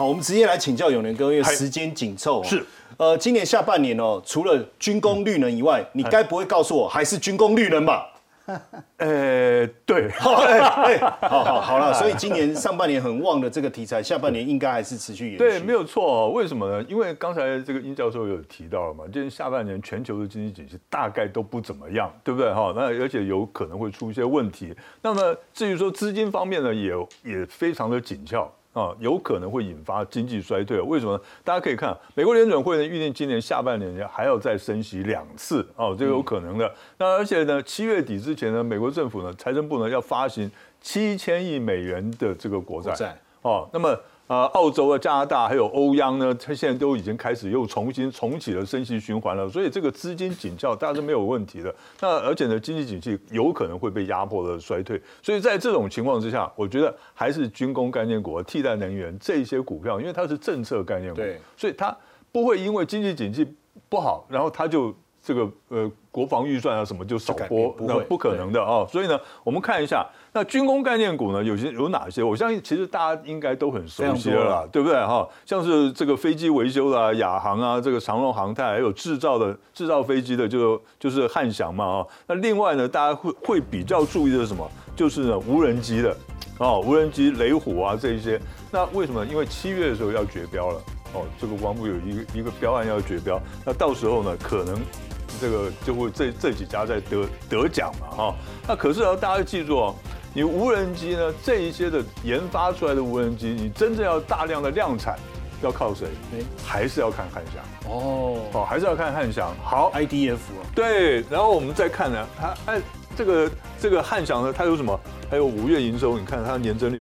好，我们直接来请教永年哥，因为嗨时间紧凑、哦。是，呃，今年下半年哦，除了军工绿能以外，你该不会告诉我还是军工绿能吧？*laughs* 呃，对，*laughs* *laughs* 好，哎好好好了，所以今年上半年很旺的这个题材，下半年应该还是持续延续。对，没有错、哦。为什么呢？因为刚才这个殷教授有提到了嘛，就是下半年全球的经济景气大概都不怎么样，对不对？哈，那而且有可能会出一些问题。那么至于说资金方面呢，也也非常的紧俏。啊，有可能会引发经济衰退。为什么呢？大家可以看，美国联准会呢预定今年下半年还要再升息两次，哦，这个有可能的。那而且呢，七月底之前呢，美国政府呢，财政部呢要发行七千亿美元的这个国债。国债哦，那么呃，澳洲啊、加拿大还有欧央呢，它现在都已经开始又重新重启了升息循环了，所以这个资金紧俏大家是没有问题的。那而且呢，经济景气有可能会被压迫的衰退，所以在这种情况之下，我觉得还是军工概念股、替代能源这些股票，因为它是政策概念股对，所以它不会因为经济景气不好，然后它就这个呃国防预算啊什么就少拨，那不可能的啊、所以呢，我们看一下 *laughs* 那军工概念股呢，有些有哪些？我相信其实大家应该都很熟悉了对不对哈？像是这个飞机维修啦、亚航啊，这个长荣航太，还有制造的制造飞机的就就是汉翔嘛啊。那另外呢，大家会会比较注意的是什么？就是呢无人机的哦，无人机雷虎啊这一些。那为什么？因为七月的时候要绝标了哦，这个国防部有一个一个标案要绝标，那到时候呢可能。这个就会这这几家在得得奖嘛哈，那可是呢，大家要记住哦，你无人机呢这一些的研发出来的无人机，你真正要大量的量产，要靠谁？哎还是要看汉翔哦哦，还是要看汉翔。好，，IDF 啊，对，然后我们再看呢，它哎这个这个汉翔呢，它有什么？还有五月营收，你看它的年增率